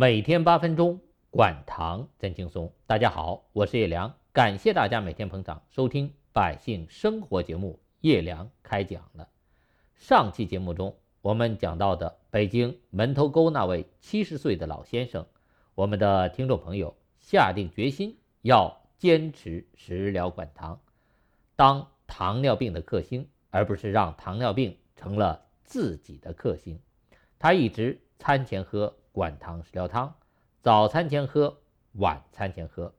每天八分钟，管糖真轻松。大家好，我是叶良，感谢大家每天捧场收听百姓生活节目。叶良开讲了。上期节目中，我们讲到的北京门头沟那位七十岁的老先生，我们的听众朋友下定决心要坚持食疗管糖，当糖尿病的克星，而不是让糖尿病成了自己的克星。他一直餐前喝管糖食疗汤，早餐前喝，晚餐前喝。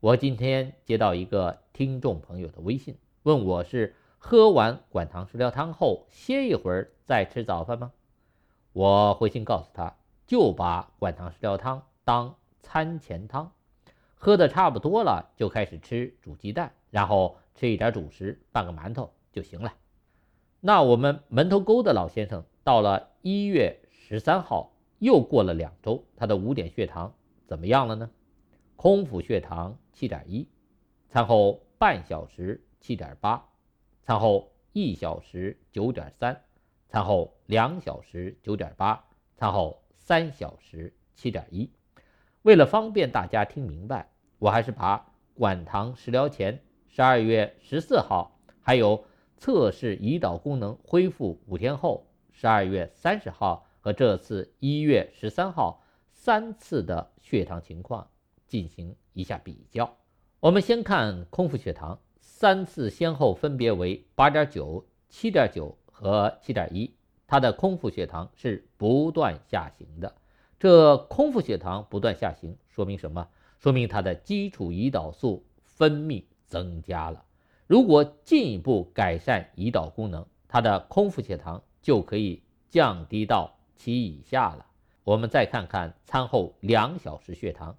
我今天接到一个听众朋友的微信，问我是喝完管糖食疗汤后歇一会儿再吃早饭吗？我回信告诉他，就把管糖食疗汤当餐前汤，喝的差不多了就开始吃煮鸡蛋，然后吃一点主食，半个馒头就行了。那我们门头沟的老先生。到了一月十三号，又过了两周，他的五点血糖怎么样了呢？空腹血糖七点一，餐后半小时七点八，餐后一小时九点三，餐后两小时九点八，餐后三小时七点一。为了方便大家听明白，我还是把管糖食疗前十二月十四号，还有测试胰岛功能恢复五天后。十二月三十号和这次一月十三号三次的血糖情况进行一下比较。我们先看空腹血糖，三次先后分别为八点九、七点九和七点一，它的空腹血糖是不断下行的。这空腹血糖不断下行，说明什么？说明它的基础胰岛素分泌增加了。如果进一步改善胰岛功能，它的空腹血糖。就可以降低到七以下了。我们再看看餐后两小时血糖，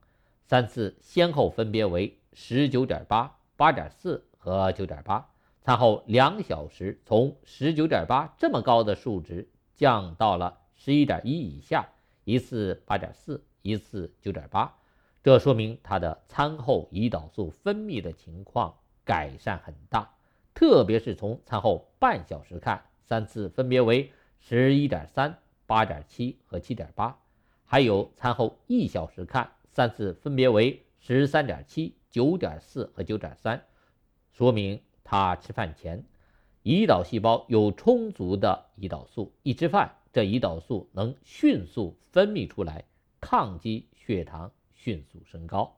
三次先后分别为十九点八、八点四和九点八。餐后两小时从十九点八这么高的数值降到了十一点一以下，一次八点四，一次九点八。这说明他的餐后胰岛素分泌的情况改善很大，特别是从餐后半小时看。三次分别为十一点三、八点七和七点八，还有餐后一小时看，三次分别为十三点七、九点四和九点三，说明他吃饭前胰岛细胞有充足的胰岛素，一吃饭这胰岛素能迅速分泌出来，抗击血糖迅速升高。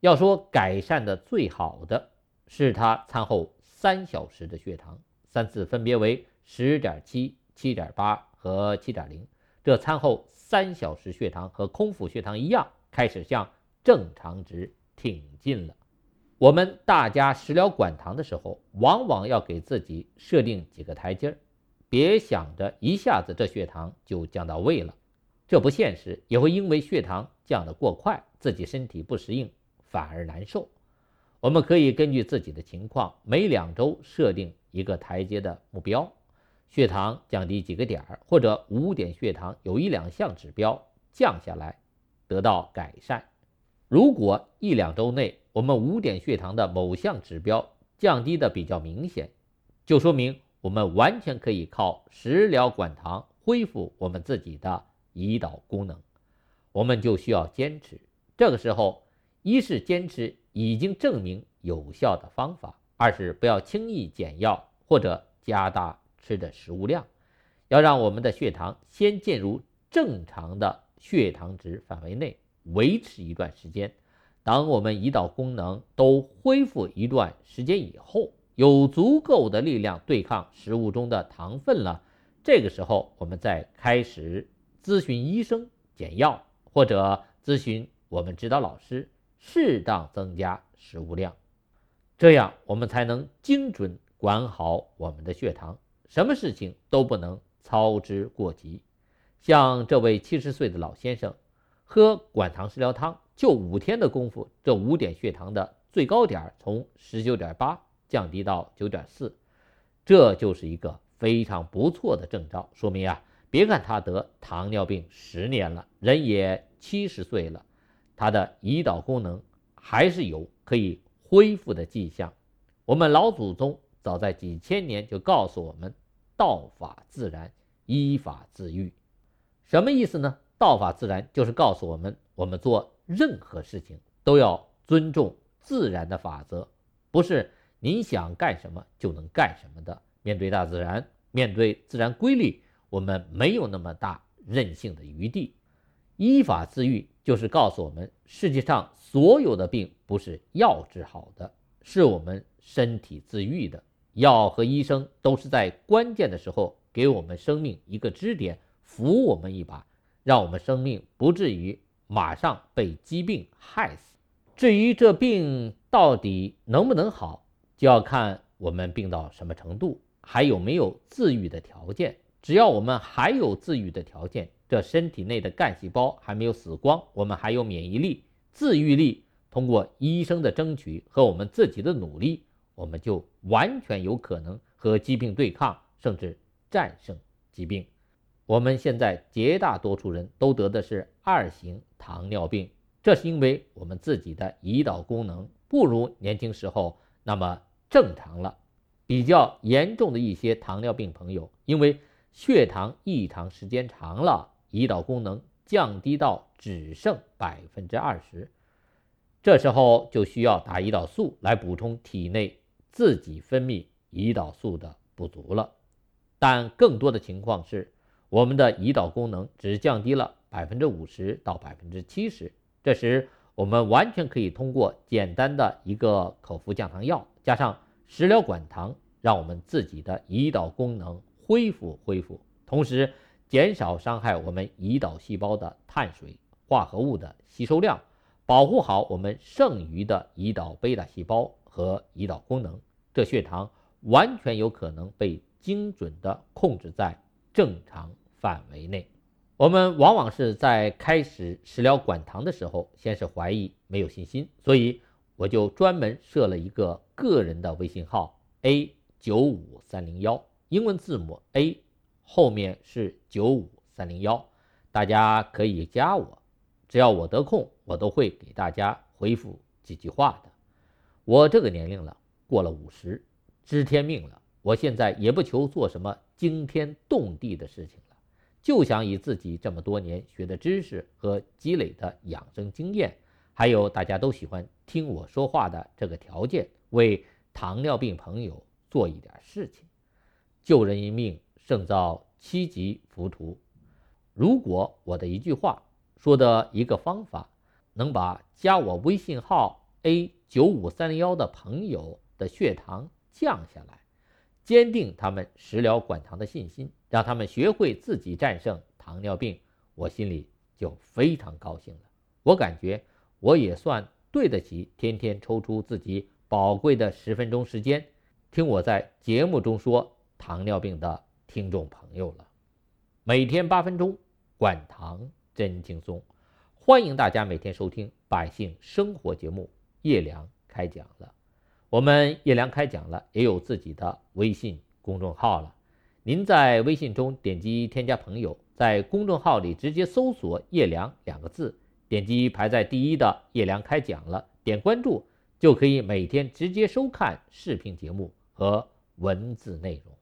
要说改善的最好的是他餐后三小时的血糖，三次分别为。十点七、七点八和七点零，这餐后三小时血糖和空腹血糖一样，开始向正常值挺进了。我们大家食疗管糖的时候，往往要给自己设定几个台阶儿，别想着一下子这血糖就降到位了，这不现实，也会因为血糖降得过快，自己身体不适应，反而难受。我们可以根据自己的情况，每两周设定一个台阶的目标。血糖降低几个点儿，或者五点血糖有一两项指标降下来，得到改善。如果一两周内我们五点血糖的某项指标降低的比较明显，就说明我们完全可以靠食疗管糖恢复我们自己的胰岛功能。我们就需要坚持。这个时候，一是坚持已经证明有效的方法，二是不要轻易减药或者加大。吃的食物量，要让我们的血糖先进入正常的血糖值范围内，维持一段时间。当我们胰岛功能都恢复一段时间以后，有足够的力量对抗食物中的糖分了，这个时候我们再开始咨询医生减药，或者咨询我们指导老师，适当增加食物量，这样我们才能精准管好我们的血糖。什么事情都不能操之过急，像这位七十岁的老先生，喝管糖食疗汤就五天的功夫，这五点血糖的最高点从十九点八降低到九点四，这就是一个非常不错的征兆，说明啊，别看他得糖尿病十年了，人也七十岁了，他的胰岛功能还是有可以恢复的迹象。我们老祖宗。早在几千年就告诉我们，道法自然，依法自愈。什么意思呢？道法自然就是告诉我们，我们做任何事情都要尊重自然的法则，不是你想干什么就能干什么的。面对大自然，面对自然规律，我们没有那么大任性的余地。依法自愈就是告诉我们，世界上所有的病不是药治好的，是我们身体自愈的。药和医生都是在关键的时候给我们生命一个支点，扶我们一把。让我们生命不至于马上被疾病害死。至于这病到底能不能好，就要看我们病到什么程度，还有没有自愈的条件。只要我们还有自愈的条件，这身体内的干细胞还没有死光，我们还有免疫力、自愈力。通过医生的争取和我们自己的努力，我们就完全有可能和疾病对抗，甚至战胜疾病。我们现在绝大多数人都得的是二型糖尿病，这是因为我们自己的胰岛功能不如年轻时候那么正常了。比较严重的一些糖尿病朋友，因为血糖异常时间长了，胰岛功能降低到只剩百分之二十，这时候就需要打胰岛素来补充体内自己分泌胰岛素的不足了。但更多的情况是。我们的胰岛功能只降低了百分之五十到百分之七十，这时我们完全可以通过简单的一个口服降糖药，加上食疗管糖，让我们自己的胰岛功能恢复恢复，同时减少伤害我们胰岛细胞的碳水化合物的吸收量，保护好我们剩余的胰岛贝塔细胞和胰岛功能，这血糖完全有可能被精准的控制在。正常范围内，我们往往是在开始食疗管糖的时候，先是怀疑，没有信心，所以我就专门设了一个个人的微信号 a 九五三零幺，英文字母 A 后面是九五三零幺，大家可以加我，只要我得空，我都会给大家回复几句话的。我这个年龄了，过了五十，知天命了。我现在也不求做什么惊天动地的事情了，就想以自己这么多年学的知识和积累的养生经验，还有大家都喜欢听我说话的这个条件，为糖尿病朋友做一点事情。救人一命胜造七级浮屠。如果我的一句话说的一个方法，能把加我微信号 a 九五三零幺的朋友的血糖降下来。坚定他们食疗管糖的信心，让他们学会自己战胜糖尿病，我心里就非常高兴了。我感觉我也算对得起天天抽出自己宝贵的十分钟时间，听我在节目中说糖尿病的听众朋友了。每天八分钟，管糖真轻松，欢迎大家每天收听《百姓生活》节目，叶良开讲了。我们叶良开讲了，也有自己的微信公众号了。您在微信中点击添加朋友，在公众号里直接搜索“叶良”两个字，点击排在第一的“叶良开讲了”，点关注就可以每天直接收看视频节目和文字内容。